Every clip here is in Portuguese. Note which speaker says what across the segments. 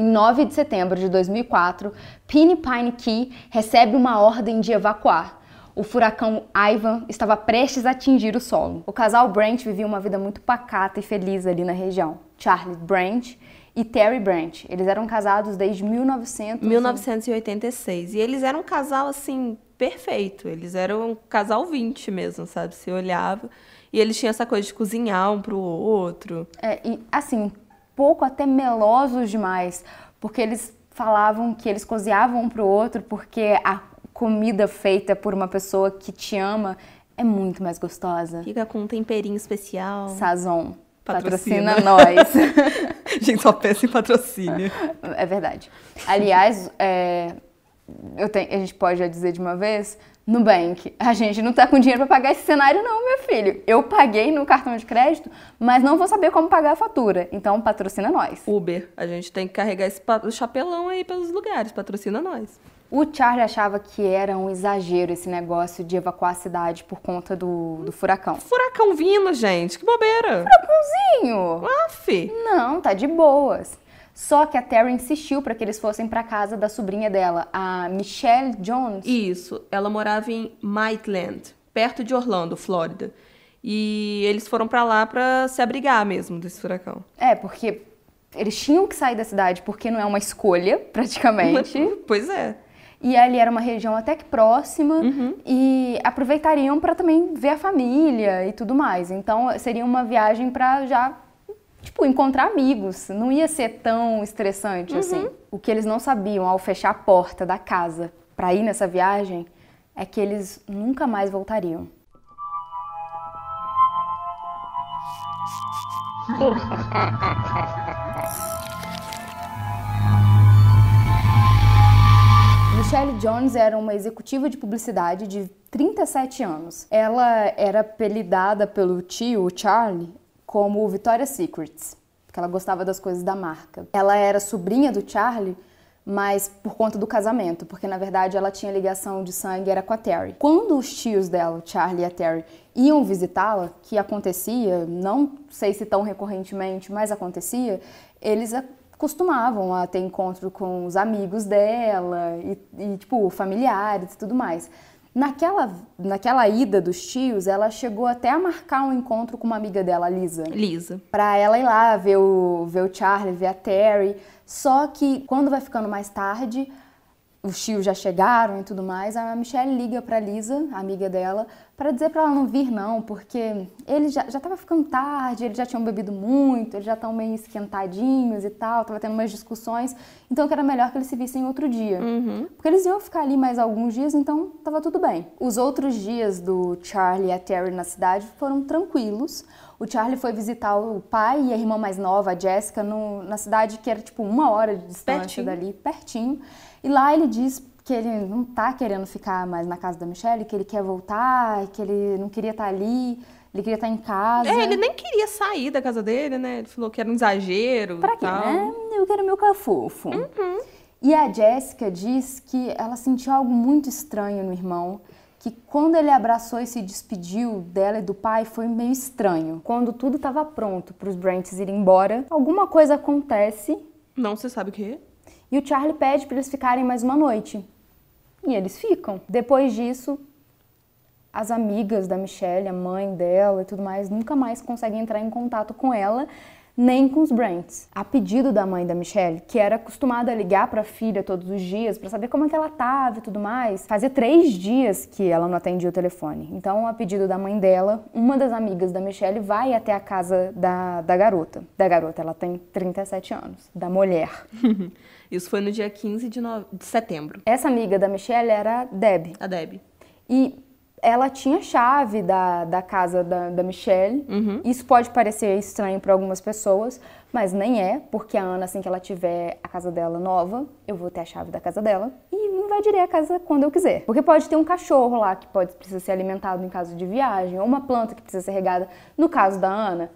Speaker 1: Em 9 de setembro de 2004, Pinny Pine Key recebe uma ordem de evacuar. O furacão Ivan estava prestes a atingir o solo. O casal Brandt vivia uma vida muito pacata e feliz ali na região. Charlie Brandt e Terry Brandt. Eles eram casados desde 1900...
Speaker 2: 1986. E eles eram um casal, assim, perfeito. Eles eram um casal 20 mesmo, sabe? Se olhava. E eles tinham essa coisa de cozinhar um pro outro.
Speaker 1: É, e assim, pouco até melosos demais. Porque eles falavam que eles cozinhavam um pro outro porque a comida feita por uma pessoa que te ama é muito mais gostosa.
Speaker 2: Fica com um temperinho especial.
Speaker 1: Sazon. Patrocina, patrocina nós.
Speaker 2: gente, só pensa em patrocínio.
Speaker 1: É verdade. Aliás, é, eu tenho, a gente pode já dizer de uma vez, Nubank, a gente não tá com dinheiro para pagar esse cenário não, meu filho. Eu paguei no cartão de crédito, mas não vou saber como pagar a fatura. Então, patrocina nós.
Speaker 2: Uber, a gente tem que carregar esse chapelão aí pelos lugares, patrocina nós.
Speaker 1: O Charlie achava que era um exagero esse negócio de evacuar a cidade por conta do, do furacão.
Speaker 2: Furacão vindo, gente, que bobeira.
Speaker 1: Furacãozinho.
Speaker 2: Aff.
Speaker 1: Não, tá de boas. Só que a Terry insistiu para que eles fossem para casa da sobrinha dela, a Michelle Jones.
Speaker 2: Isso, ela morava em Maitland, perto de Orlando, Flórida. E eles foram para lá para se abrigar mesmo desse furacão.
Speaker 1: É, porque eles tinham que sair da cidade porque não é uma escolha, praticamente.
Speaker 2: pois é.
Speaker 1: E ali era uma região até que próxima uhum. e aproveitariam para também ver a família e tudo mais. Então seria uma viagem para já tipo encontrar amigos. Não ia ser tão estressante assim. uhum. assim. O que eles não sabiam ao fechar a porta da casa para ir nessa viagem é que eles nunca mais voltariam. Michelle Jones era uma executiva de publicidade de 37 anos. Ela era apelidada pelo tio, Charlie, como Victoria's Secrets, porque ela gostava das coisas da marca. Ela era sobrinha do Charlie, mas por conta do casamento, porque na verdade ela tinha ligação de sangue era com a Terry. Quando os tios dela, Charlie e a Terry, iam visitá-la, que acontecia, não sei se tão recorrentemente, mas acontecia, eles costumavam a ter encontro com os amigos dela e, e tipo, familiares e tudo mais. Naquela, naquela ida dos tios, ela chegou até a marcar um encontro com uma amiga dela, Lisa.
Speaker 2: Lisa.
Speaker 1: Pra ela ir lá ver o, ver o Charlie, ver a Terry. Só que quando vai ficando mais tarde, os tios já chegaram e tudo mais, a Michelle liga para Lisa, a amiga dela, para dizer para ela não vir não, porque eles já já ficando tarde, eles já tinham bebido muito, eles já estão meio esquentadinhos e tal, tava tendo umas discussões, então que era melhor que eles se vissem outro dia.
Speaker 2: Uhum.
Speaker 1: Porque eles iam ficar ali mais alguns dias, então tava tudo bem. Os outros dias do Charlie e a Terry na cidade foram tranquilos. O Charlie foi visitar o pai e a irmã mais nova, a Jessica, no, na cidade que era tipo uma hora de distância pertinho. dali, pertinho. E lá ele diz que ele não tá querendo ficar mais na casa da Michelle, que ele quer voltar, que ele não queria estar tá ali, ele queria estar tá em casa.
Speaker 2: É, ele nem queria sair da casa dele, né? Ele falou que era um exagero.
Speaker 1: Pra quê,
Speaker 2: tal.
Speaker 1: né? Eu quero meu cafofo.
Speaker 2: Uhum.
Speaker 1: E a Jéssica diz que ela sentiu algo muito estranho no irmão, que quando ele abraçou e se despediu dela e do pai foi meio estranho. Quando tudo estava pronto para os Brents irem embora, alguma coisa acontece.
Speaker 2: Não se sabe o que.
Speaker 1: E o Charlie pede para eles ficarem mais uma noite. E eles ficam. Depois disso, as amigas da Michelle, a mãe dela e tudo mais, nunca mais conseguem entrar em contato com ela, nem com os Brents. A pedido da mãe da Michelle, que era acostumada a ligar para a filha todos os dias para saber como é que ela estava e tudo mais, fazia três dias que ela não atendia o telefone. Então, a pedido da mãe dela, uma das amigas da Michelle vai até a casa da, da garota. Da garota, ela tem 37 anos. Da mulher.
Speaker 2: Isso foi no dia 15 de, no... de setembro.
Speaker 1: Essa amiga da Michelle era a Deb.
Speaker 2: A Deb.
Speaker 1: E ela tinha chave da, da casa da, da Michelle.
Speaker 2: Uhum.
Speaker 1: Isso pode parecer estranho para algumas pessoas, mas nem é, porque a Ana, assim que ela tiver a casa dela nova, eu vou ter a chave da casa dela e invadirei a casa quando eu quiser. Porque pode ter um cachorro lá que pode precisar ser alimentado em caso de viagem, ou uma planta que precisa ser regada. No caso da Ana,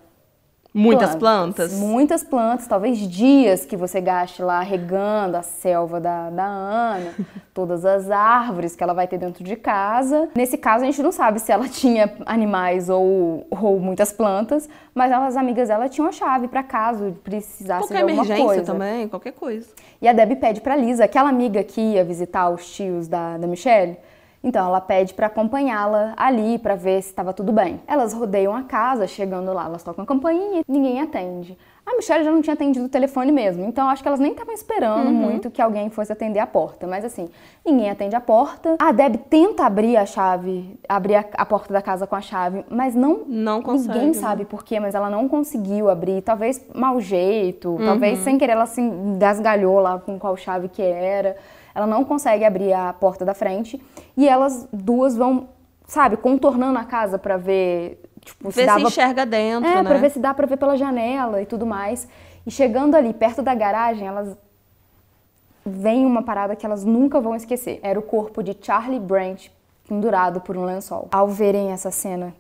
Speaker 2: Muitas plantas?
Speaker 1: Muitas plantas, talvez dias que você gaste lá regando a selva da, da Ana, todas as árvores que ela vai ter dentro de casa. Nesse caso, a gente não sabe se ela tinha animais ou, ou muitas plantas, mas as amigas dela tinham a chave para caso precisasse
Speaker 2: qualquer
Speaker 1: de alguma
Speaker 2: emergência
Speaker 1: coisa.
Speaker 2: também, qualquer coisa.
Speaker 1: E a Debbie pede pra Lisa, aquela amiga que ia visitar os tios da, da Michelle, então ela pede para acompanhá-la ali para ver se estava tudo bem. Elas rodeiam a casa, chegando lá, elas tocam a campainha e ninguém atende. A Michelle já não tinha atendido o telefone mesmo, então acho que elas nem estavam esperando
Speaker 2: Uhum.
Speaker 1: muito que alguém fosse atender a porta. Mas assim, ninguém atende a porta. A Deb tenta abrir a chave, abrir a, a porta da casa com a chave, mas não.
Speaker 2: Não consegue,
Speaker 1: Ninguém
Speaker 2: né?
Speaker 1: sabe por quê, mas ela não conseguiu abrir. Talvez mau jeito,
Speaker 2: Uhum.
Speaker 1: talvez sem querer ela se engasgalhou lá com qual chave que era. Ela não consegue abrir a porta da frente e elas duas vão, sabe, contornando a casa pra ver, tipo, se
Speaker 2: Vê se
Speaker 1: dava
Speaker 2: enxerga dentro,
Speaker 1: é,
Speaker 2: né?
Speaker 1: pra ver se dá pra ver pela janela e tudo mais. E chegando ali perto da garagem, elas veem uma parada que elas nunca vão esquecer. Era o corpo de Charlie Branch pendurado por um lençol. Ao verem essa cena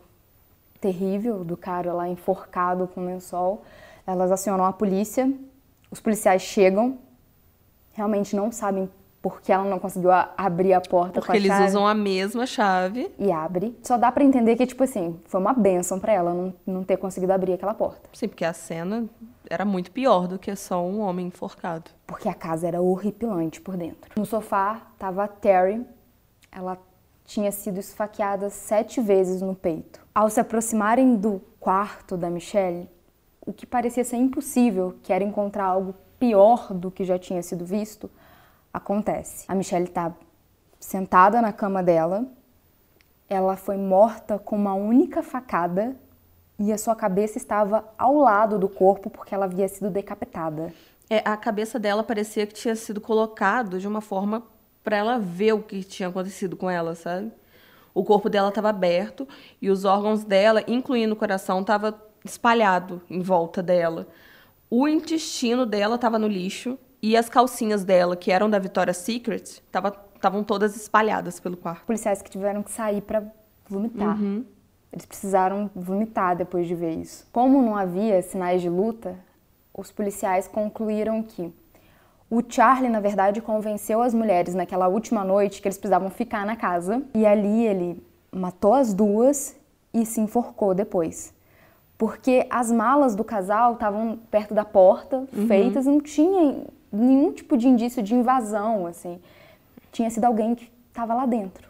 Speaker 1: terrível do cara lá enforcado com um lençol, elas acionam a polícia. Os policiais chegam, realmente não sabem por que ela não conseguiu a- abrir a porta com
Speaker 2: Porque
Speaker 1: a
Speaker 2: eles
Speaker 1: chave
Speaker 2: usam a mesma chave.
Speaker 1: e abre. Só dá pra entender que, tipo assim, foi uma benção pra ela não, não ter conseguido abrir aquela porta.
Speaker 2: Sim, porque a cena era muito pior do que só um homem enforcado.
Speaker 1: Porque a casa era horripilante por dentro. No sofá tava a Terry. Ela tinha sido esfaqueada sete vezes no peito. Ao se aproximarem do quarto da Michelle, o que parecia ser impossível, que era encontrar algo pior do que já tinha sido visto, acontece. A Michelle tá sentada na cama dela. Ela foi morta com uma única facada e a sua cabeça estava ao lado do corpo porque ela havia sido decapitada.
Speaker 2: É, a cabeça dela parecia que tinha sido colocado de uma forma para ela ver o que tinha acontecido com ela, sabe? O corpo dela estava aberto e os órgãos dela, incluindo o coração, estava espalhado em volta dela. O intestino dela estava no lixo e as calcinhas dela, que eram da Victoria's Secret, estavam todas espalhadas pelo quarto.
Speaker 1: policiais que tiveram que sair para vomitar. Eles precisaram vomitar depois de ver isso. Como não havia sinais de luta, os policiais concluíram que o Charlie, na verdade, convenceu as mulheres naquela última noite que eles precisavam ficar na casa. E ali ele matou as duas e se enforcou depois. Porque as malas do casal estavam perto da porta, feitas, e não tinha nenhum tipo de indício de invasão, assim. Tinha sido alguém que estava lá dentro.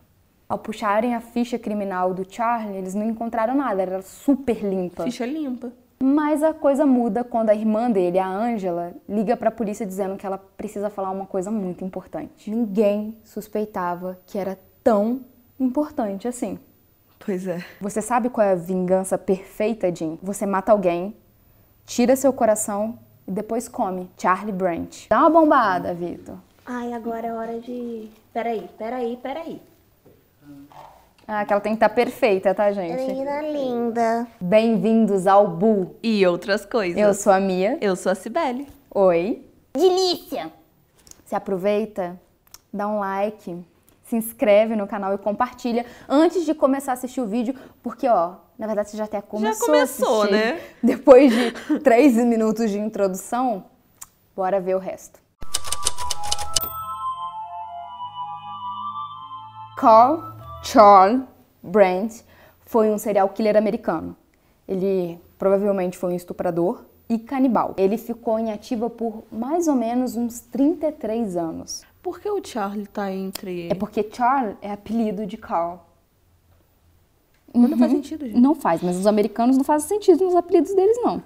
Speaker 1: Ao puxarem a ficha criminal do Charlie, eles não encontraram nada, era super limpa.
Speaker 2: Ficha limpa.
Speaker 1: Mas a coisa muda quando a irmã dele, a Angela, liga pra polícia dizendo que ela precisa falar uma coisa muito importante. Ninguém suspeitava que era tão importante assim.
Speaker 2: Pois é.
Speaker 1: Você sabe qual é a vingança perfeita, Jim? Você mata alguém, tira seu coração e depois come. Charlie Branch. Dá uma bombada, Vitor.
Speaker 3: Ai, agora é hora de. Peraí, peraí, peraí.
Speaker 1: Ah, que ela tem que estar perfeita, tá, gente?
Speaker 3: Menina linda.
Speaker 1: Bem-vindos ao Bu.
Speaker 2: E outras coisas.
Speaker 1: Eu sou a Mia.
Speaker 2: Eu sou a Cibele.
Speaker 1: Oi.
Speaker 3: Delícia!
Speaker 1: Se aproveita, dá um like, se inscreve no canal e compartilha antes de começar a assistir o vídeo, porque ó, na verdade você já até começou,
Speaker 2: começou,
Speaker 1: a assistir.
Speaker 2: né?
Speaker 1: Depois de três minutos de introdução, bora ver o resto. Carl Charles Brandt foi um serial killer americano. Ele provavelmente foi um estuprador e canibal. Ele ficou em ativa por mais ou menos uns 33 anos.
Speaker 2: Por que o Charlie tá entre.
Speaker 1: É porque Charles é apelido de Carl.
Speaker 2: Mas não faz sentido, gente.
Speaker 1: Não faz, mas os americanos não fazem sentido nos apelidos deles, não.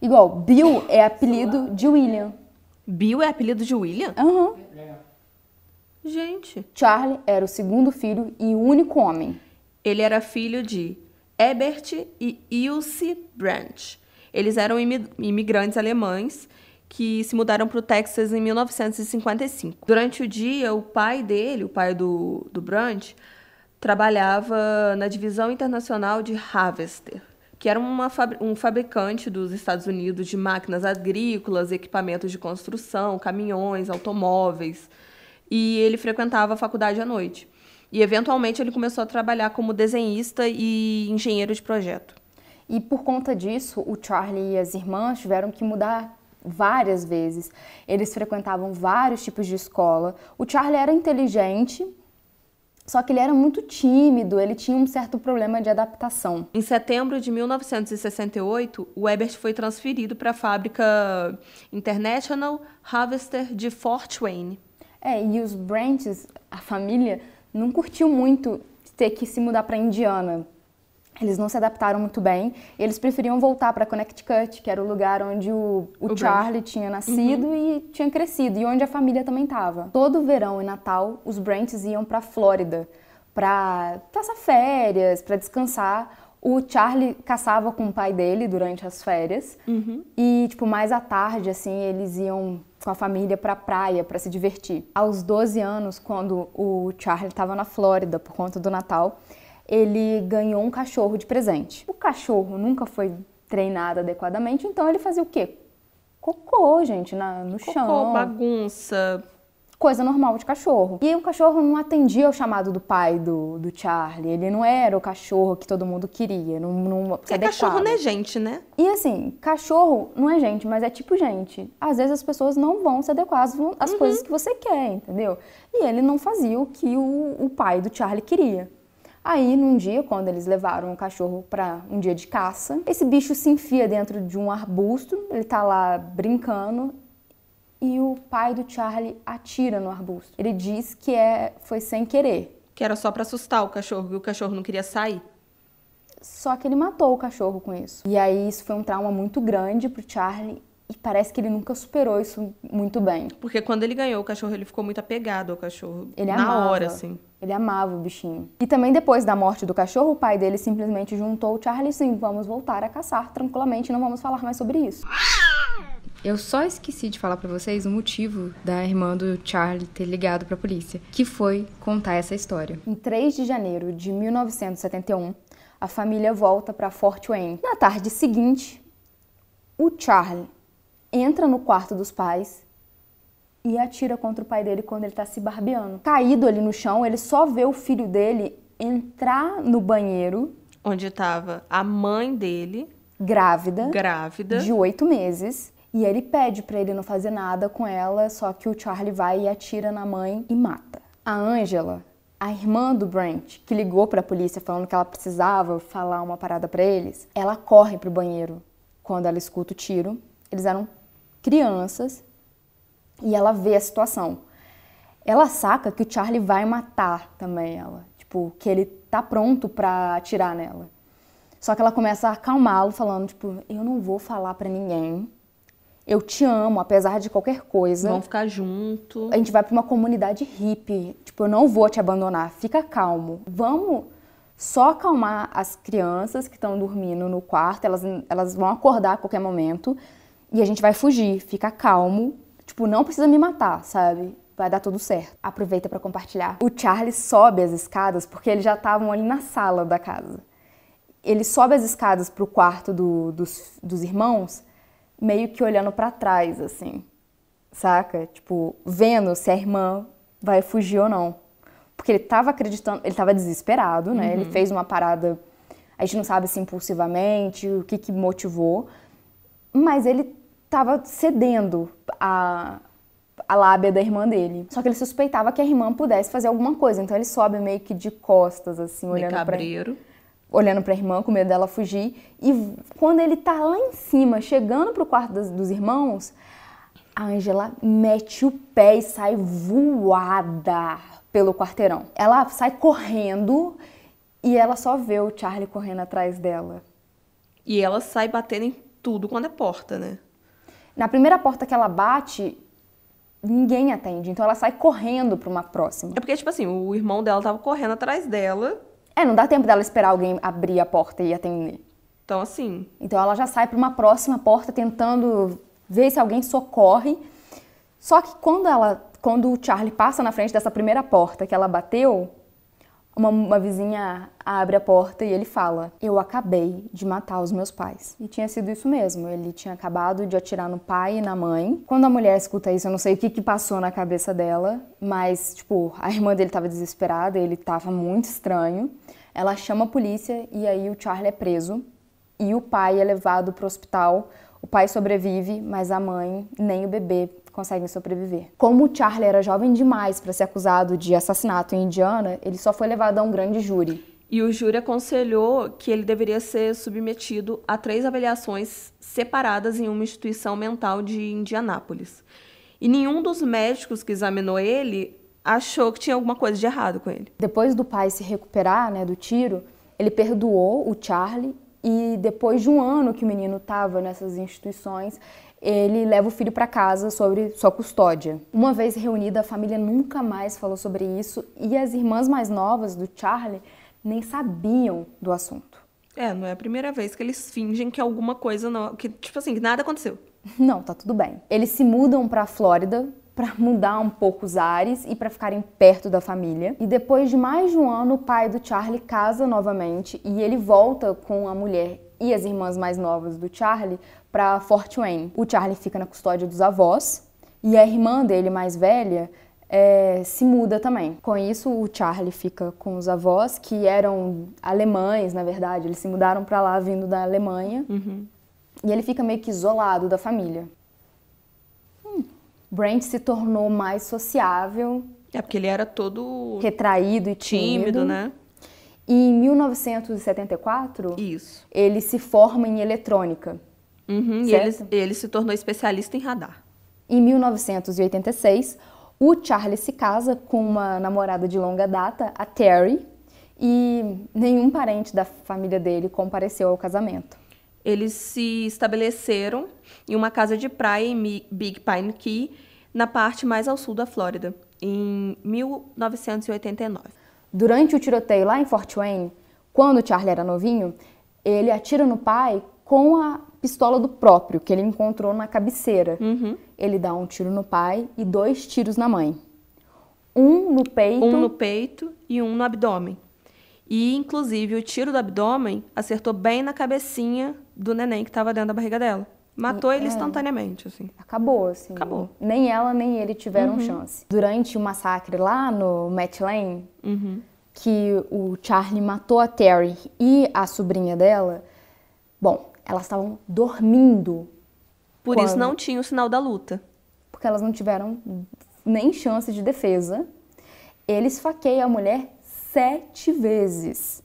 Speaker 1: Igual, Bill é apelido de William.
Speaker 2: Bill é apelido de William?
Speaker 1: Aham.
Speaker 2: Gente.
Speaker 1: Charlie era o segundo filho e o único homem.
Speaker 2: Ele era filho de Ebert e Ilse Brandt. Eles eram imi- imigrantes alemães que se mudaram para o Texas em 1955. Durante o dia, o pai dele, o pai do, do Brandt, trabalhava na divisão internacional de Harvester, que era uma um fabricante dos Estados Unidos de máquinas agrícolas, equipamentos de construção, caminhões, automóveis. E ele frequentava a faculdade à noite. E, eventualmente, ele começou a trabalhar como desenhista e engenheiro de projeto.
Speaker 1: E por conta disso, o Charlie e as irmãs tiveram que mudar várias vezes. Eles frequentavam vários tipos de escola. O Charlie era inteligente, só que ele era muito tímido, ele tinha um certo problema de adaptação.
Speaker 2: Em setembro de 1968, o Ebert foi transferido para a fábrica International Harvester de Fort Wayne.
Speaker 1: É, e os Branches, a família, não curtiu muito ter que se mudar para Indiana. Eles não se adaptaram muito bem. eles preferiam voltar para Connecticut, que era o lugar onde o, o, o Charlie Branch. tinha nascido uhum. e tinha crescido, e onde a família também estava. Todo verão e Natal, os Brents iam para Flórida para passar férias, para descansar. O Charlie caçava com o pai dele durante as férias. Uhum. E, tipo, mais à tarde, assim, eles iam com a família para a praia para se divertir. Aos 12 anos, quando o Charlie estava na Flórida por conta do Natal, ele ganhou um cachorro de presente. O cachorro nunca foi treinado adequadamente, então ele fazia o quê? Cocô, gente, na, no
Speaker 2: Cocô,
Speaker 1: chão.
Speaker 2: bagunça.
Speaker 1: Coisa normal de cachorro. E o cachorro não atendia ao chamado do pai do, do Charlie. Ele não era o cachorro que todo mundo queria. Não, não
Speaker 2: se cachorro não é gente, né?
Speaker 1: E assim, cachorro não é gente, mas é tipo gente. Às vezes as pessoas não vão se adequar às, às uhum. coisas que você quer, entendeu? E ele não fazia o que o, o pai do Charlie queria. Aí, num dia, quando eles levaram o cachorro para um dia de caça, esse bicho se enfia dentro de um arbusto, ele tá lá brincando e o pai do Charlie atira no arbusto. Ele diz que é, foi sem querer.
Speaker 2: Que era só para assustar o cachorro, que o cachorro não queria sair.
Speaker 1: Só que ele matou o cachorro com isso. E aí isso foi um trauma muito grande pro Charlie e parece que ele nunca superou isso muito bem.
Speaker 2: Porque quando ele ganhou o cachorro, ele ficou muito apegado ao cachorro.
Speaker 1: Ele
Speaker 2: na
Speaker 1: amava,
Speaker 2: hora, assim.
Speaker 1: Ele amava o bichinho. E também depois da morte do cachorro, o pai dele simplesmente juntou o Charlie sim, vamos voltar a caçar tranquilamente, não vamos falar mais sobre isso. Eu só esqueci de falar para vocês o motivo da irmã do Charlie ter ligado para a polícia, que foi contar essa história. Em 3 de janeiro de 1971, a família volta para Fort Wayne. Na tarde seguinte, o Charlie entra no quarto dos pais e atira contra o pai dele quando ele está se barbeando. Caído ali no chão, ele só vê o filho dele entrar no banheiro.
Speaker 2: Onde estava a mãe dele.
Speaker 1: Grávida.
Speaker 2: Grávida.
Speaker 1: De oito meses. E ele pede para ele não fazer nada com ela, só que o Charlie vai e atira na mãe e mata. A Angela, a irmã do Brent, que ligou para a polícia falando que ela precisava falar uma parada para eles, ela corre pro banheiro quando ela escuta o tiro. Eles eram crianças e ela vê a situação. Ela saca que o Charlie vai matar também ela, tipo, que ele tá pronto para atirar nela. Só que ela começa a acalmá-lo falando, tipo, eu não vou falar para ninguém. Eu te amo, apesar de qualquer coisa.
Speaker 2: Vamos ficar junto.
Speaker 1: A gente vai para uma comunidade hippie. Tipo, eu não vou te abandonar. Fica calmo. Vamos só acalmar as crianças que estão dormindo no quarto. Elas, elas vão acordar a qualquer momento e a gente vai fugir, fica calmo, tipo, não precisa me matar, sabe? Vai dar tudo certo. Aproveita para compartilhar. O Charlie sobe as escadas porque eles já estavam ali na sala da casa. Ele sobe as escadas pro quarto do, dos, dos irmãos, meio que olhando para trás, assim, saca? Tipo, vendo se a irmã vai fugir ou não. Porque ele tava acreditando, ele tava desesperado, né? Uhum. Ele fez uma parada, a gente não sabe se impulsivamente, o que que motivou, mas ele estava cedendo a, a lábia da irmã dele. Só que ele suspeitava que a irmã pudesse fazer alguma coisa, então ele sobe meio que de costas, assim, olhando para olhando para a irmã com medo dela fugir. E quando ele tá lá em cima, chegando pro quarto dos, dos irmãos, a Angela mete o pé e sai voada pelo quarteirão. Ela sai correndo e ela só vê o Charlie correndo atrás dela.
Speaker 2: E ela sai batendo em tudo quando é porta, né?
Speaker 1: Na primeira porta que ela bate, ninguém atende. Então ela sai correndo para uma próxima.
Speaker 2: É porque, tipo assim, o irmão dela tava correndo atrás dela.
Speaker 1: É, não dá tempo dela esperar alguém abrir a porta e atender.
Speaker 2: Então, assim.
Speaker 1: Então ela já sai para uma próxima porta tentando ver se alguém socorre. Só que quando ela, quando o Charlie passa na frente dessa primeira porta que ela bateu, uma, uma, vizinha abre a porta e ele fala: Eu acabei de matar os meus pais. E tinha sido isso mesmo. Ele tinha acabado de atirar no pai e na mãe. Quando a mulher escuta isso, eu não sei o que, que passou na cabeça dela, mas, tipo, a irmã dele estava desesperada, ele estava muito estranho. Ela chama a polícia e aí o Charlie é preso. e o pai é levado para o hospital. O pai sobrevive, mas a mãe nem o bebê conseguem sobreviver. Como o Charlie era jovem demais para ser acusado de assassinato em Indiana, ele só foi levado a um grande júri.
Speaker 2: E o júri aconselhou que ele deveria ser submetido a três avaliações separadas em uma instituição mental de Indianápolis. E nenhum dos médicos que examinou ele achou que tinha alguma coisa de errado com ele.
Speaker 1: Depois do pai se recuperar né, do tiro, ele perdoou o Charlie e depois de um ano que o menino estava nessas instituições, ele leva o filho para casa sobre sua custódia. Uma vez reunida, a família nunca mais falou sobre isso e as irmãs mais novas do Charlie nem sabiam do assunto.
Speaker 2: É, não é a primeira vez que eles fingem que alguma coisa não, que tipo assim, que nada aconteceu.
Speaker 1: Não, tá tudo bem. Eles se mudam para a Flórida para mudar um pouco os ares e para ficarem perto da família. E depois de mais de um ano, o pai do Charlie casa novamente e ele volta com a mulher e as irmãs mais novas do Charlie para Fort Wayne. O Charlie fica na custódia dos avós e a irmã dele mais velha é, se muda também. Com isso, o Charlie fica com os avós, que eram alemães, na verdade. Eles se mudaram para lá vindo da Alemanha.
Speaker 2: Uhum.
Speaker 1: E ele fica meio que isolado da família. Hum. Brent se tornou mais sociável.
Speaker 2: É porque ele era todo
Speaker 1: retraído e tímido,
Speaker 2: tímido né?
Speaker 1: E em 1974,
Speaker 2: Isso.
Speaker 1: ele se forma em eletrônica.
Speaker 2: Uhum, e ele, ele se tornou especialista em radar.
Speaker 1: Em 1986, o Charlie se casa com uma namorada de longa data, a Terry, e nenhum parente da família dele compareceu ao casamento.
Speaker 2: Eles se estabeleceram em uma casa de praia em Big Pine Key, na parte mais ao sul da Flórida, em 1989.
Speaker 1: Durante o tiroteio lá em Fort Wayne, quando Charlie era novinho, ele atira no pai com a pistola do próprio, que ele encontrou na cabeceira.
Speaker 2: Uhum.
Speaker 1: Ele dá um tiro no pai e dois tiros na mãe. Um no peito.
Speaker 2: Um no peito e um no abdômen. E, inclusive, o tiro do abdômen acertou bem na cabecinha do neném que estava dentro da barriga dela. Matou ele é. instantaneamente, assim.
Speaker 1: Acabou, assim.
Speaker 2: Acabou.
Speaker 1: Nem ela, nem ele tiveram
Speaker 2: uhum.
Speaker 1: chance. Durante o massacre lá no Matt Lane,
Speaker 2: uhum.
Speaker 1: Que o Charlie matou a Terry e a sobrinha dela, bom, elas estavam dormindo.
Speaker 2: Por
Speaker 1: quando...
Speaker 2: isso não tinha o sinal da luta.
Speaker 1: Porque elas não tiveram nem chance de defesa. Ele esfaqueia a mulher sete vezes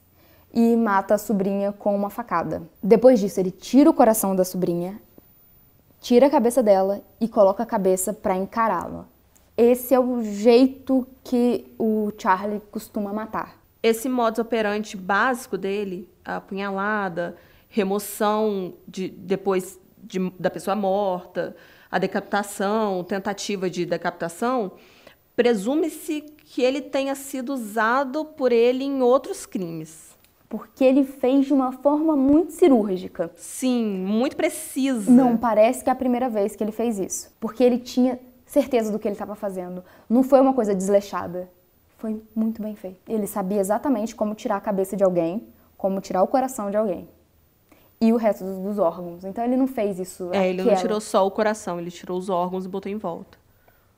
Speaker 1: e mata a sobrinha com uma facada. Depois disso, ele tira o coração da sobrinha, tira a cabeça dela e coloca a cabeça para encará-la. Esse é o jeito que o Charlie costuma matar.
Speaker 2: Esse modus operandi básico dele, a apunhalada, remoção de, depois de, da pessoa morta, a decapitação, tentativa de decapitação, presume-se que ele tenha sido usado por ele em outros crimes.
Speaker 1: Porque ele fez de uma forma muito cirúrgica.
Speaker 2: Sim, muito precisa.
Speaker 1: Não parece que é a primeira vez que ele fez isso. Porque ele tinha certeza do que ele estava fazendo. Não foi uma coisa desleixada. Foi muito bem feito. Ele sabia exatamente como tirar a cabeça de alguém, como tirar o coração de alguém e o resto dos, órgãos. Então ele não fez isso.
Speaker 2: É, ele não tirou só o coração, ele tirou os órgãos e botou em volta.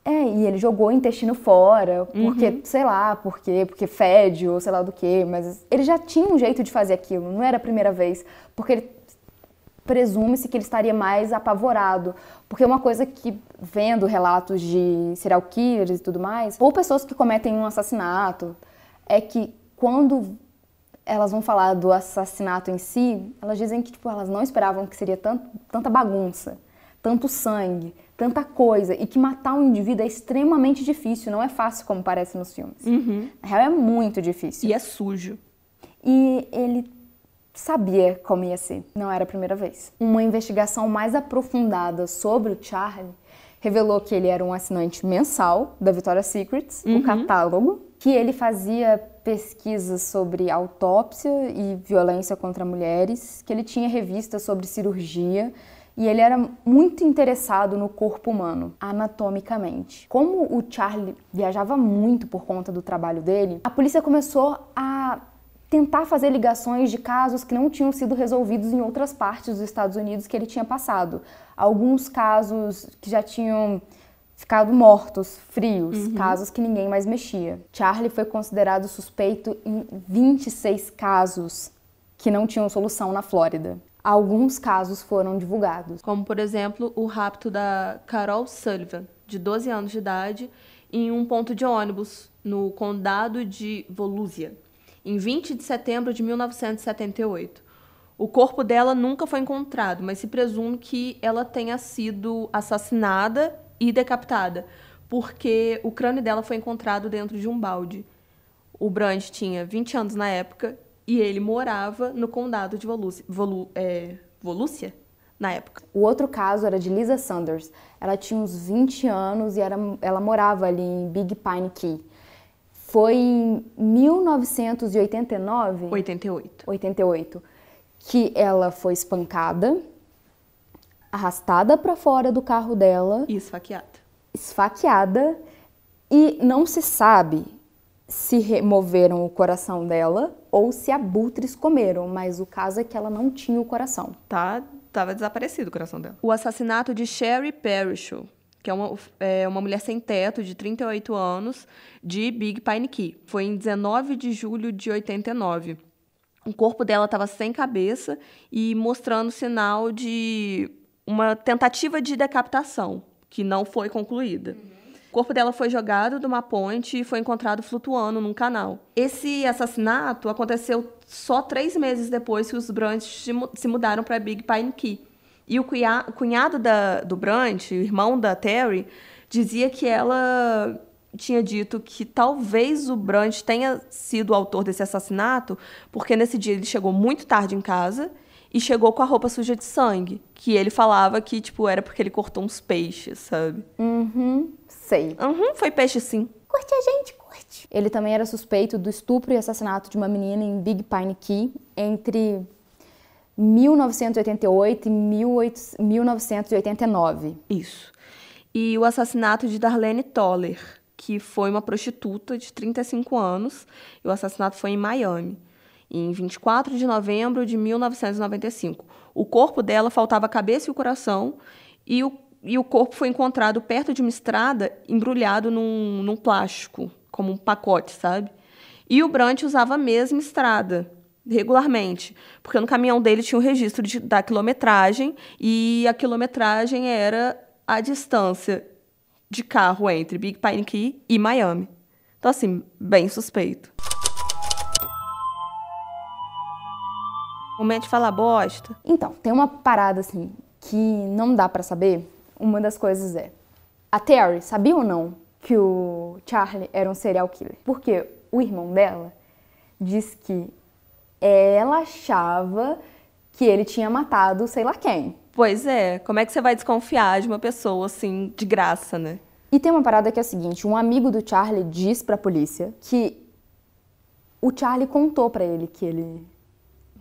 Speaker 1: É, e ele jogou o intestino fora, porque, uhum. sei lá, por quê, porque fede ou sei lá do quê, mas ele já tinha um jeito de fazer aquilo, não era a primeira vez, porque ele presume-se que ele estaria mais apavorado, porque uma coisa que vendo relatos de serial killers e tudo mais, ou pessoas que cometem um assassinato, é que quando elas vão falar do assassinato em si, elas dizem que tipo, elas não esperavam que seria tanto, tanta bagunça, tanto sangue, tanta coisa, e que matar um indivíduo é extremamente difícil, não é fácil como parece nos filmes.
Speaker 2: Uhum.
Speaker 1: Na real, é muito difícil.
Speaker 2: E é sujo.
Speaker 1: E ele sabia como ia ser, não era a primeira vez. Uma investigação mais aprofundada sobre o Charlie revelou que ele era um assinante mensal da Victoria's Secrets, uhum. o catálogo, que ele fazia pesquisas sobre autópsia e violência contra mulheres, que ele tinha revistas sobre cirurgia e ele era muito interessado no corpo humano, anatomicamente. Como o Charlie viajava muito por conta do trabalho dele, a polícia começou a tentar fazer ligações de casos que não tinham sido resolvidos em outras partes dos Estados Unidos que ele tinha passado. Alguns casos que já tinham ficado mortos, frios, uhum. casos que ninguém mais mexia. Charlie foi considerado suspeito em 26 casos que não tinham solução na Flórida. alguns casos foram divulgados.
Speaker 2: Como, por exemplo, o rapto da Carol Sullivan, de 12 anos de idade, em um ponto de ônibus no condado de Volusia, em 20 de setembro de 1978. O corpo dela nunca foi encontrado, mas se presume que ela tenha sido assassinada e decapitada, porque o crânio dela foi encontrado dentro de um balde. O Brand tinha 20 anos na época e ele morava no condado de Volúcia, Volu, é, Volúcia na época.
Speaker 1: O outro caso era de Lisa Sanders. Ela tinha uns 20 anos e era, ela morava ali em Big Pine Key. Foi em 1989?
Speaker 2: 88.
Speaker 1: 88. Que ela foi espancada, arrastada para fora do carro dela.
Speaker 2: E esfaqueada.
Speaker 1: Esfaqueada. E não se sabe se removeram o coração dela ou se abutres comeram, mas o caso é que ela não tinha o coração.
Speaker 2: Tá, tava desaparecido o coração dela. O assassinato de Sherry Parishall, que é uma, é uma mulher sem teto de 38 anos, de Big Pine Key. Foi em 19 de julho de 89. O corpo dela estava sem cabeça e mostrando sinal de uma tentativa de decapitação, que não foi concluída. Uhum. O corpo dela foi jogado de uma ponte e foi encontrado flutuando num canal. Esse assassinato aconteceu só três meses depois que os Brant se mudaram para Big Pine Key. E o cunhado da, do Brant, o irmão da Terry, dizia que ela tinha dito que talvez o Brant tenha sido o autor desse assassinato, porque nesse dia ele chegou muito tarde em casa e chegou com a roupa suja de sangue, que ele falava que tipo era porque ele cortou uns peixes, sabe?
Speaker 1: Uhum, sei.
Speaker 2: Uhum, foi peixe sim.
Speaker 1: Curte a gente, curte. Ele também era suspeito do estupro e assassinato de uma menina em Big Pine Key entre 1988 e 1989.
Speaker 2: Isso. E o assassinato de Darlene Toller, que foi uma prostituta de 35 anos, e o assassinato foi em Miami, em 24 de novembro de 1995. O corpo dela faltava a cabeça e o coração, e o, e o corpo foi encontrado perto de uma estrada, embrulhado num, num plástico, como um pacote, sabe? E o Brant usava a mesma estrada, regularmente, porque no caminhão dele tinha um registro de, da quilometragem, e a quilometragem era a distância de carro entre Big Pine Key e Miami. Então, assim, bem suspeito. Momento de falar bosta.
Speaker 1: Então, tem uma parada assim que não dá para saber. Uma das coisas é: a Terry sabia ou não que o Charlie era um serial killer? Porque o irmão dela diz que ela achava que ele tinha matado sei lá quem.
Speaker 2: Pois é, como é que você vai desconfiar de uma pessoa assim, de graça, né?
Speaker 1: E tem uma parada que é a seguinte: um amigo do Charlie diz pra polícia que o Charlie contou para ele que ele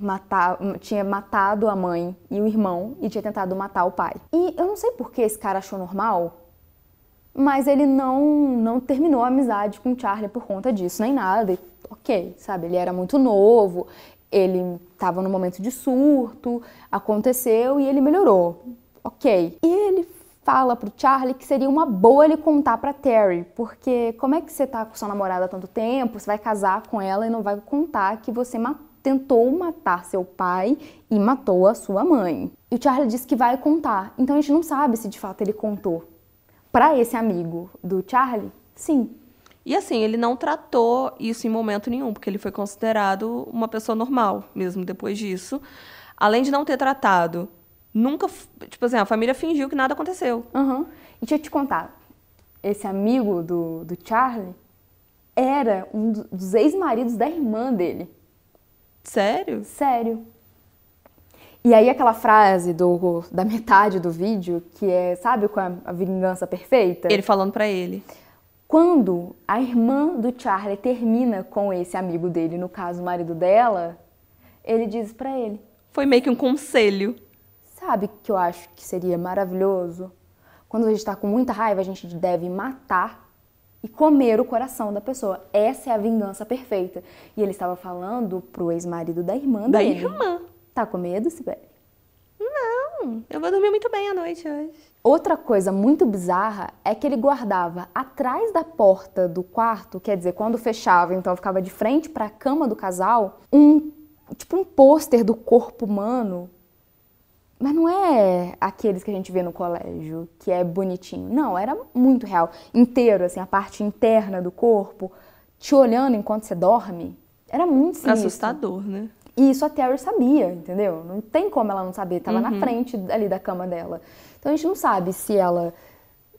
Speaker 1: matar, tinha matado a mãe e o irmão e tinha tentado matar o pai. E eu não sei por que esse cara achou normal, mas ele não, não terminou a amizade com o Charlie por conta disso, nem nada. E, ok, sabe? Ele era muito novo, ele estava no momento de surto, aconteceu e ele melhorou. Ok. E ele fala pro Charlie que seria uma boa ele contar pra Terry, porque como é que você tá com sua namorada há tanto tempo, você vai casar com ela e não vai contar que você tentou matar seu pai e matou a sua mãe. E o Charlie disse que vai contar, então a gente não sabe se de fato ele contou. Para esse amigo do Charlie, sim,
Speaker 2: e assim, ele não tratou isso em momento nenhum, porque ele foi considerado uma pessoa normal, mesmo depois disso. Além de não ter tratado, nunca. Tipo assim, a família fingiu que nada aconteceu.
Speaker 1: Uhum. E deixa eu te contar: esse amigo do, do Charlie era um dos ex-maridos da irmã dele.
Speaker 2: Sério?
Speaker 1: Sério. E aí aquela frase do, da metade do vídeo, que é, sabe, com a, a vingança perfeita?
Speaker 2: Ele falando para ele.
Speaker 1: Quando a irmã do Charlie termina com esse amigo dele, no caso o marido dela, ele diz para ele:
Speaker 2: Foi meio que um conselho.
Speaker 1: Sabe que eu acho que seria maravilhoso? Quando a gente está com muita raiva, a gente deve matar e comer o coração da pessoa. Essa é a vingança perfeita. E ele estava falando pro ex-marido da irmã
Speaker 2: da
Speaker 1: dele.
Speaker 2: Da irmã.
Speaker 1: Tá com medo, Sibeli?
Speaker 2: Não, eu vou dormir muito bem à noite hoje.
Speaker 1: Outra coisa muito bizarra é que ele guardava atrás da porta do quarto, quer dizer, quando fechava, então ficava de frente para a cama do casal, um tipo um pôster do corpo humano Mas não é aqueles que a gente vê no colégio, que é bonitinho. Não, era muito real. Inteiro, assim, a parte interna do corpo, te olhando enquanto você dorme. Era muito sinistro.
Speaker 2: Assustador, né?
Speaker 1: E isso a Terry sabia, entendeu? Não tem como ela não saber, tava na frente ali da cama dela. Então a gente não sabe se ela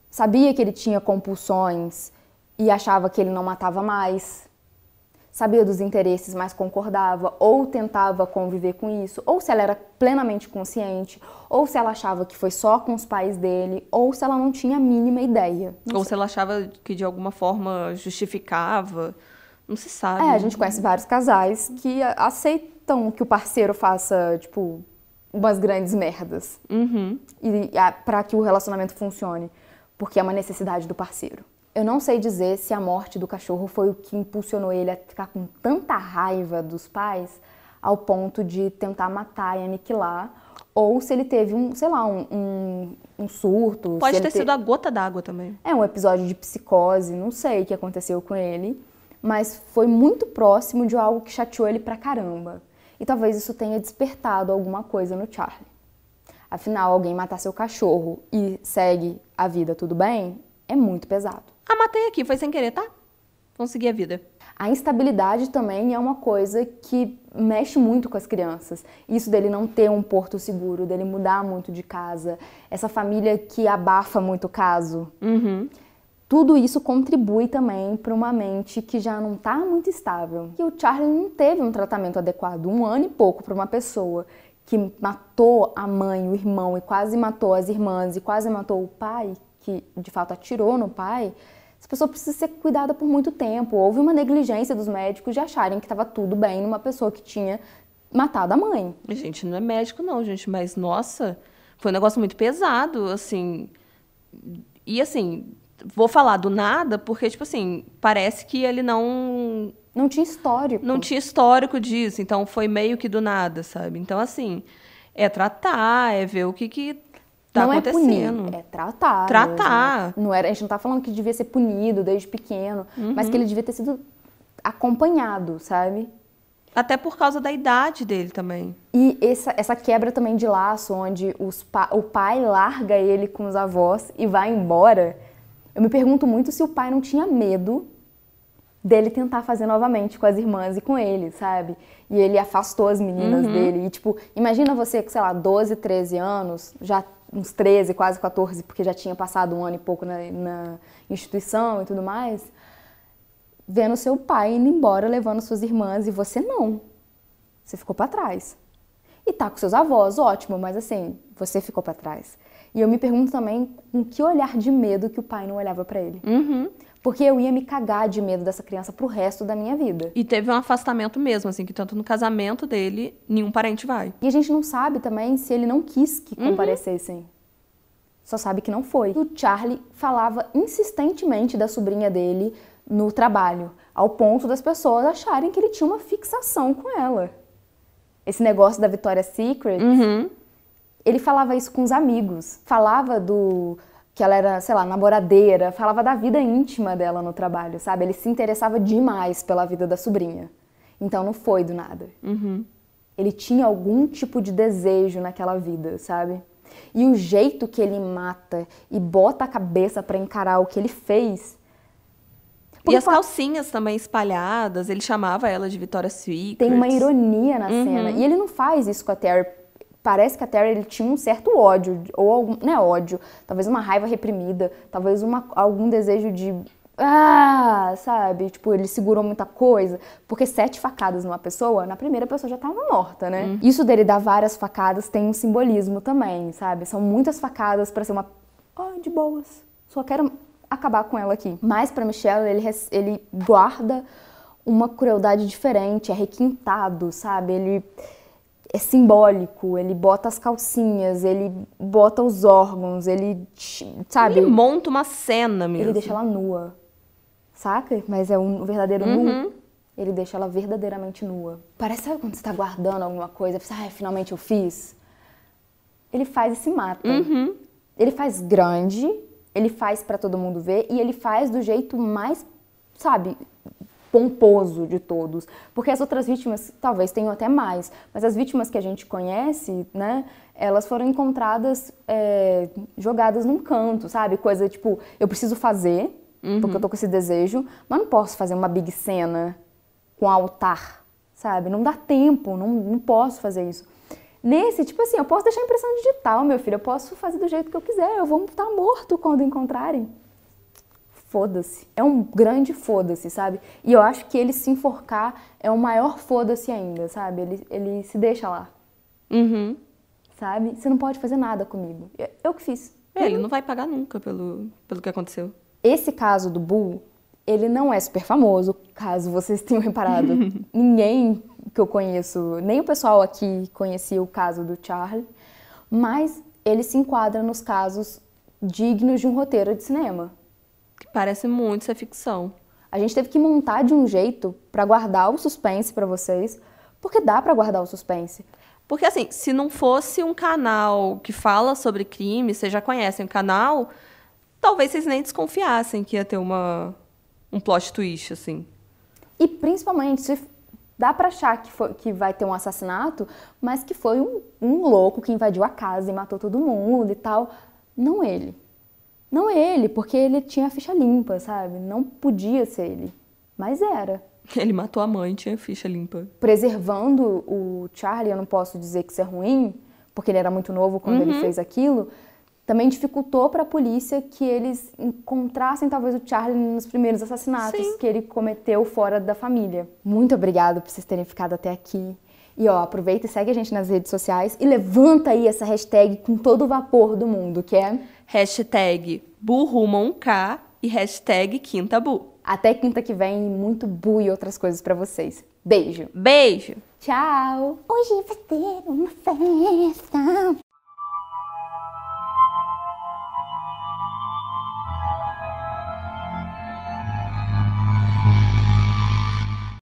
Speaker 1: sabia que ele tinha compulsões e achava que ele não matava mais, sabia dos interesses, mas concordava, ou tentava conviver com isso, ou se ela era plenamente consciente, ou se ela achava que foi só com os pais dele, ou se ela não tinha a mínima ideia. Não
Speaker 2: Ou se ela achava que de alguma forma justificava. Não se sabe.
Speaker 1: É, a gente conhece vários casais que a- aceitam que o parceiro faça, tipo, umas grandes merdas.
Speaker 2: Uhum.
Speaker 1: E a- pra que o relacionamento funcione, porque é uma necessidade do parceiro. Eu não sei dizer se a morte do cachorro foi o que impulsionou ele a ficar com tanta raiva dos pais ao ponto de tentar matar e aniquilar, ou se ele teve um, sei lá, um, um, um surto.
Speaker 2: Pode ter
Speaker 1: te-
Speaker 2: sido a gota d'água também.
Speaker 1: é um episódio de psicose, não sei o que aconteceu com ele, mas foi muito próximo de algo que chateou ele pra caramba. E talvez isso tenha despertado alguma coisa no Charlie. Afinal, alguém matar seu cachorro e segue a vida tudo bem é muito pesado.
Speaker 2: Ah, matei aqui, foi sem querer, tá? Vamos seguir a vida.
Speaker 1: A instabilidade também é uma coisa que mexe muito com as crianças. Isso dele não ter um porto seguro, dele mudar muito de casa, essa família que abafa muito o caso.
Speaker 2: Uhum.
Speaker 1: Tudo isso contribui também para uma mente que já não está muito estável. E o Charlie não teve um tratamento adequado, um ano e pouco para uma pessoa que matou a mãe, o irmão e quase matou as irmãs e quase matou o pai, que de fato atirou no pai. Essa pessoa precisa ser cuidada por muito tempo. Houve uma negligência dos médicos de acharem que estava tudo bem numa pessoa que tinha matado a mãe.
Speaker 2: Gente, não é médico não, gente, mas nossa, foi um negócio muito pesado, assim. E assim, vou falar do nada, porque tipo assim, parece que ele não
Speaker 1: Não tinha histórico.
Speaker 2: não tinha histórico disso, então foi meio que do nada, sabe? Então assim, é tratar, é ver o que que tá
Speaker 1: não
Speaker 2: acontecendo.
Speaker 1: é punir, é tratar.
Speaker 2: Tratar.
Speaker 1: mesmo. Não era, a gente não tá falando que devia ser punido desde pequeno, mas
Speaker 2: Uhum.
Speaker 1: que ele devia ter sido acompanhado, sabe?
Speaker 2: Até por causa da idade dele também.
Speaker 1: E essa, essa quebra também de laço, onde os pa- o pai larga ele com os avós e vai embora. Eu me pergunto muito se o pai não tinha medo dele tentar fazer novamente com as irmãs e com ele, sabe? E ele afastou as meninas dele. E, tipo, imagina você com, sei lá, 12, 13 anos, já uns 13, quase 14, porque já tinha passado um ano e pouco na, na instituição e tudo mais, vendo seu pai indo embora, levando suas irmãs, e você não. Você ficou pra trás. E tá com seus avós, ótimo, mas assim, você ficou pra trás. E eu me pergunto também com que olhar de medo que o pai não olhava pra ele.
Speaker 2: Uhum.
Speaker 1: Porque eu ia me cagar de medo dessa criança pro resto da minha vida.
Speaker 2: E teve um afastamento mesmo, assim, que tanto no casamento dele, nenhum parente vai.
Speaker 1: E a gente não sabe também se ele não quis que comparecessem. Só sabe que não foi. O Charlie falava insistentemente da sobrinha dele no trabalho, ao ponto das pessoas acharem que ele tinha uma fixação com ela. Esse negócio da Victoria's Secret,
Speaker 2: Uhum.
Speaker 1: Ele falava isso com os amigos. Falava do que ela era, sei lá, namoradeira, falava da vida íntima dela no trabalho, sabe? Ele se interessava demais pela vida da sobrinha. Então não foi do nada. Ele tinha algum tipo de desejo naquela vida, sabe? E o jeito que ele mata e bota a cabeça pra encarar o que ele fez.
Speaker 2: E
Speaker 1: Porque
Speaker 2: as
Speaker 1: fa-
Speaker 2: calcinhas também espalhadas, ele chamava ela de Victoria's Secret.
Speaker 1: tem uma ironia na cena. E ele não faz isso com a Terry. Parece que a Terry ele tinha um certo ódio, ou algum, não é ódio, talvez uma raiva reprimida, talvez uma, algum desejo de. Ah, sabe? Tipo, ele segurou muita coisa. Porque sete facadas numa pessoa, na primeira pessoa já tava morta, né? Isso dele dar várias facadas tem um simbolismo também, sabe? São muitas facadas pra ser uma. Ah, de boas. Só quero acabar com ela aqui. Mas pra Michelle, ele, ele guarda uma crueldade diferente, é requintado, sabe? Ele é simbólico, ele bota as calcinhas, ele bota os órgãos, ele, sabe?
Speaker 2: Ele monta uma cena mesmo.
Speaker 1: Ele deixa ela nua, saca? Mas é um verdadeiro nu. Ele deixa ela verdadeiramente nua. Parece, sabe quando você tá guardando alguma coisa, você, ai, finalmente eu fiz? Ele faz e se mata. Ele faz grande, ele faz pra todo mundo ver e ele faz do jeito mais, sabe, pomposo de todos. Porque as outras vítimas talvez tenham até mais, mas as vítimas que a gente conhece, né, elas foram encontradas é, jogadas num canto, sabe? Coisa tipo, eu preciso fazer, porque eu tô com esse desejo, mas não posso fazer uma big cena com altar, sabe? Não dá tempo, não, não posso fazer isso. Nesse, tipo assim, eu posso deixar impressão digital, meu filho, eu posso fazer do jeito que eu quiser, eu vou estar morto quando encontrarem. Foda-se. É um grande foda-se, sabe? E eu acho que ele se enforcar é o maior foda-se ainda, sabe? Ele, ele se deixa lá,
Speaker 2: Uhum.
Speaker 1: sabe? Você não pode fazer nada comigo. Eu, eu que fiz.
Speaker 2: É, ele não vai pagar nunca pelo, pelo que aconteceu.
Speaker 1: Esse caso do Bull, ele não é super famoso, caso vocês tenham reparado. Ninguém que eu conheço, nem o pessoal aqui conhecia o caso do Charlie, mas ele se enquadra nos casos dignos de um roteiro de cinema.
Speaker 2: Que parece muito ser ficção.
Speaker 1: A gente teve que montar de um jeito pra guardar o suspense pra vocês, porque dá pra guardar o suspense.
Speaker 2: Porque assim, se não fosse um canal que fala sobre crime, vocês já conhecem o canal, talvez vocês nem desconfiassem que ia ter uma um plot twist assim.
Speaker 1: E principalmente se dá pra achar que, foi- que vai ter um assassinato, mas que foi um, um louco que invadiu a casa e matou todo mundo e tal. Não ele. Não ele, porque ele tinha a ficha limpa, sabe? Não podia ser ele. Mas era.
Speaker 2: Ele matou a mãe, tinha ficha limpa.
Speaker 1: Preservando o Charlie, eu não posso dizer que isso é ruim, porque ele era muito novo quando ele fez aquilo. Também dificultou para a polícia que eles encontrassem talvez o Charlie nos primeiros assassinatos
Speaker 2: Sim.
Speaker 1: que ele cometeu fora da família. Muito obrigada por vocês terem ficado até aqui. E ó, aproveita e segue a gente nas redes sociais e levanta aí essa hashtag com todo o vapor do mundo, que é
Speaker 2: Hashtag burrumon.k e hashtag quintabu.
Speaker 1: até quinta que vem, muito bu e outras coisas para vocês. Beijo.
Speaker 2: Beijo!
Speaker 1: Tchau.
Speaker 4: Hoje vai ter uma festa.